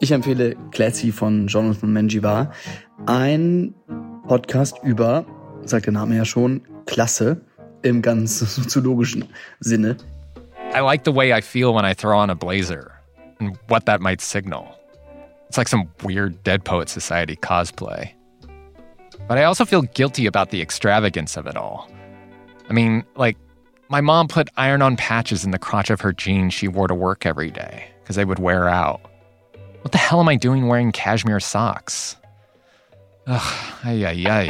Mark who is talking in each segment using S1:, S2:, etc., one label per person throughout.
S1: Ich empfehle Classy von Jonathan Menjivar. Ein Podcast über, sagt der Name ja schon, Klasse im ganz soziologischen Sinne.
S2: I like the way I feel when I throw on a blazer and what that might signal. It's like some weird Dead Poet Society cosplay. But I also feel guilty about the extravagance of it all. I mean, like, my mom put iron on patches in the crotch of her jeans she wore to work every day because they would wear out. What the hell am I doing wearing cashmere socks? Ugh, ay, ay, ay.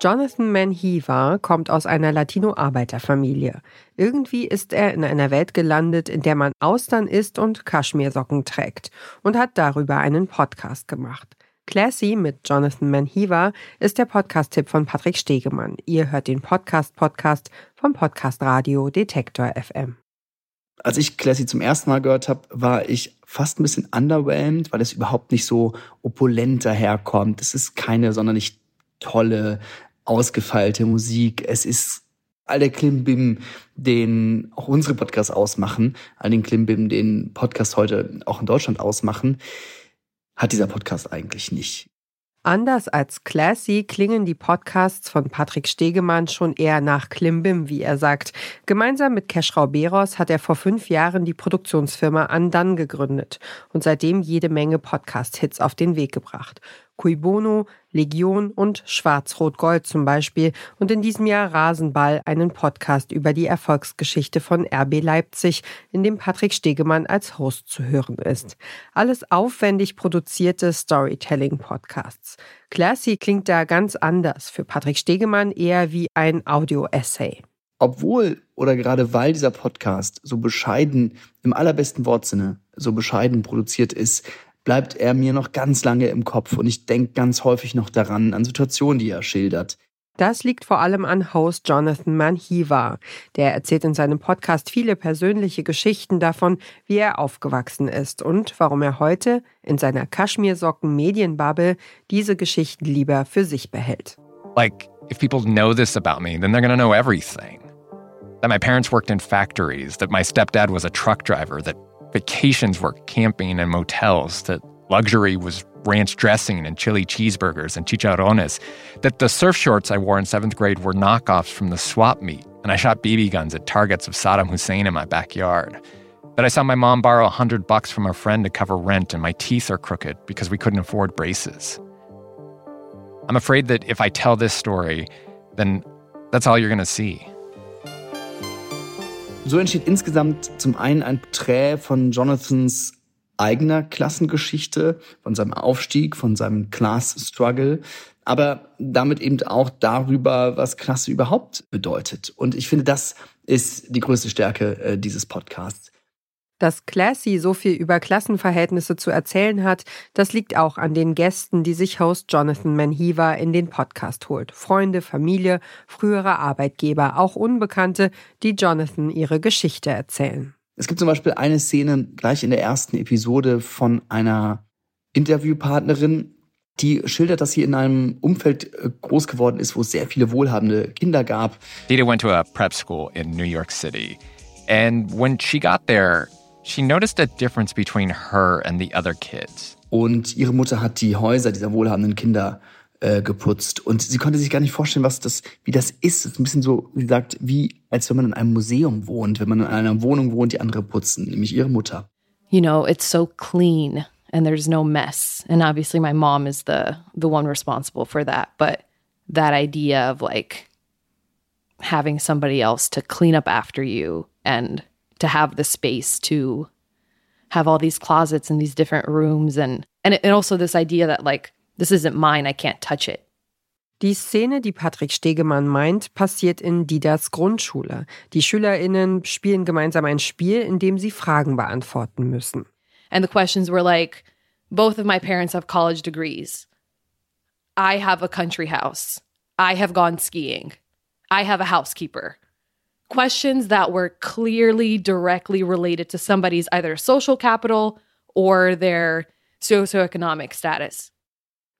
S3: Jonathan Manhiva kommt aus einer Latino-Arbeiterfamilie. Irgendwie ist er in einer Welt gelandet, in der man Austern isst und Kaschmirsocken trägt und hat darüber einen Podcast gemacht. Classy mit Jonathan Manhiva ist der Podcast-Tipp von Patrick Stegemann. Ihr hört den Podcast-Podcast vom Podcast Radio Detektor FM.
S1: Als ich Classy zum ersten Mal gehört habe, war ich fast ein bisschen underwhelmed, weil es überhaupt nicht so opulent daherkommt. Es ist keine sonderlich tolle, ausgefeilte Musik. Es ist all der Klimbim, den auch unsere Podcasts ausmachen, all den Klimbim, den Podcasts heute auch in Deutschland ausmachen, hat dieser Podcast eigentlich nicht.
S3: Anders als Classy klingen die Podcasts von Patrick Stegemann schon eher nach Klimbim, wie er sagt. Gemeinsam mit Keschrau Beros hat er vor fünf Jahren die Produktionsfirma Andan gegründet und seitdem jede Menge Podcast-Hits auf den Weg gebracht. Cui Bono, Legion und Schwarz-Rot-Gold zum Beispiel und in diesem Jahr Rasenball, einen Podcast über die Erfolgsgeschichte von RB Leipzig, in dem Patrick Stegemann als Host zu hören ist. Alles aufwendig produzierte Storytelling-Podcasts. Classy klingt da ganz anders, für Patrick Stegemann eher wie ein Audio-Essay.
S1: Obwohl oder gerade weil dieser Podcast so bescheiden, im allerbesten Wortsinne, so bescheiden produziert ist, bleibt er mir noch ganz lange im Kopf und ich denke ganz häufig noch daran, an Situationen, die er schildert.
S3: Das liegt vor allem an Host Jonathan Manhiva. Der erzählt in seinem Podcast viele persönliche Geschichten davon, wie er aufgewachsen ist und warum er heute in seiner Kaschmirsocken Medienbubble diese Geschichten lieber für sich behält.
S2: Like, if people know this about me, then they're gonna know everything. That my parents worked in factories, that my stepdad was a truck driver, that Vacations were camping and motels, that luxury was ranch dressing and chili cheeseburgers and chicharrones, that the surf shorts I wore in seventh grade were knockoffs from the swap meet, and I shot BB guns at targets of Saddam Hussein in my backyard. That I saw my mom borrow a hundred bucks from a friend to cover rent, and my teeth are crooked because we couldn't afford braces. I'm afraid that if I tell this story, then that's all you're gonna see.
S1: So entsteht insgesamt zum einen ein Porträt von Jonathans eigener Klassengeschichte, von seinem Aufstieg, von seinem Class Struggle, aber damit eben auch darüber, was Klasse überhaupt bedeutet. Und ich finde, das ist die größte Stärke äh, dieses Podcasts.
S3: Dass Classy so viel über Klassenverhältnisse zu erzählen hat, das liegt auch an den Gästen, die sich Host Jonathan Manhiva in den Podcast holt. Freunde, Familie, frühere Arbeitgeber, auch Unbekannte, die Jonathan ihre Geschichte erzählen.
S1: Es gibt zum Beispiel eine Szene gleich in der ersten Episode von einer Interviewpartnerin, die schildert, dass sie in einem Umfeld äh, groß geworden ist, wo es sehr viele wohlhabende Kinder gab.
S2: Dita went to a prep school in New York City. And when she got there, she noticed a difference between her and the other kids.
S1: Und ihre Mutter hat die Häuser dieser wohlhabenden Kinder äh, geputzt und sie konnte sich gar nicht vorstellen, was das, wie das ist. Es ist ein bisschen so, wie gesagt, wie als wenn man in einem Museum wohnt, wenn man in einer Wohnung wohnt, die andere putzen, nämlich ihre Mutter.
S4: You know, it's so clean and there's no mess. And obviously my mom is the the one responsible for that, but that idea of like having somebody else to clean up after you and to have the space to have all these closets and these different rooms and and, and also this idea that like this isn't mine, I can't touch it.
S3: Die Szene, die Patrick Stegemann meint, passiert in Didas Grundschule. Die SchülerInnen spielen gemeinsam ein Spiel, in dem sie Fragen beantworten müssen.
S4: And the questions were like, both of my parents have college degrees. I have a country house. I have gone skiing. I have a housekeeper. Questions that were clearly directly related to somebody's either social capital or their socioeconomic status.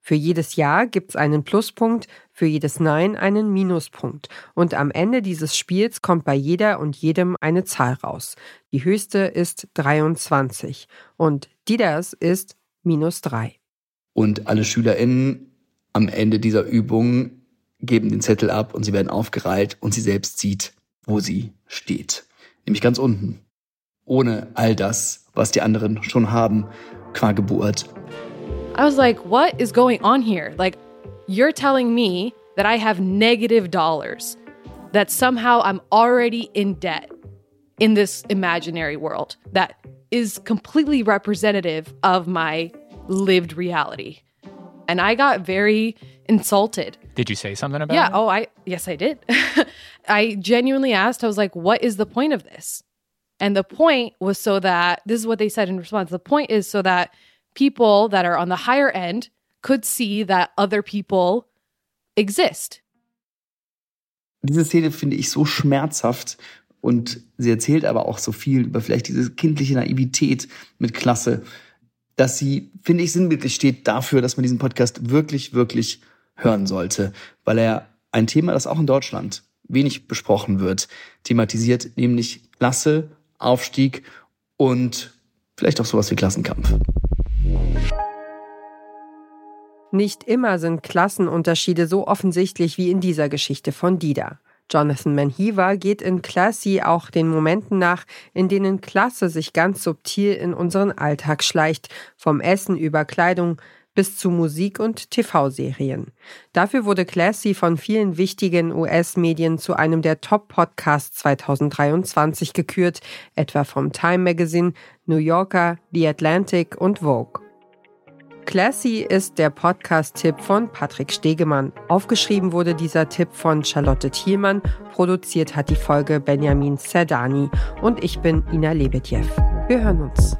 S3: Für jedes Ja gibt's einen Pluspunkt, für jedes Nein einen Minuspunkt. Und am Ende dieses Spiels kommt bei jeder und jedem eine Zahl raus. Die höchste ist 23 und Didas ist minus 3.
S1: Und alle SchülerInnen am Ende dieser Übung geben den Zettel ab und sie werden aufgereiht und sie selbst sieht, wo sie steht. Nämlich ganz unten. Ohne all das, was die anderen schon haben, qua Geburt.
S4: I was like, what is going on here? Like, you're telling me that I have negative dollars, that somehow I'm already in debt in this imaginary world that is completely representative of my lived reality. And I got very insulted.
S2: Did you say something about
S4: yeah,
S2: it?
S4: oh, I yes I did. I genuinely asked. I was like, "What is the point of this?" And the point was so that this is what they said in response. The point is so that people that are on the higher end could see that other people exist.
S1: Diese Szene finde ich so schmerzhaft und sie erzählt aber auch so viel über vielleicht diese kindliche Naivität mit Klasse, dass sie, finde ich, sinnbildlich steht dafür, dass man diesen Podcast wirklich, wirklich hören sollte, weil er ein Thema, das auch in Deutschland wenig besprochen wird, thematisiert, nämlich Klasse, Aufstieg und vielleicht auch sowas wie Klassenkampf.
S3: Nicht immer sind Klassenunterschiede so offensichtlich wie in dieser Geschichte von Dida. Jonathan Manhiva geht in Classy auch den Momenten nach, in denen Klasse sich ganz subtil in unseren Alltag schleicht, vom Essen über Kleidung bis zu Musik und TV-Serien. Dafür wurde Classy von vielen wichtigen US-Medien zu einem der Top-Podcasts 2023 gekürt, etwa vom Time Magazine, New Yorker, The Atlantic und Vogue. Classy ist der Podcast-Tipp von Patrick Stegemann. Aufgeschrieben wurde dieser Tipp von Charlotte Thielmann, produziert hat die Folge Benjamin Serdani und ich bin Ina Lebedjew. Wir hören uns.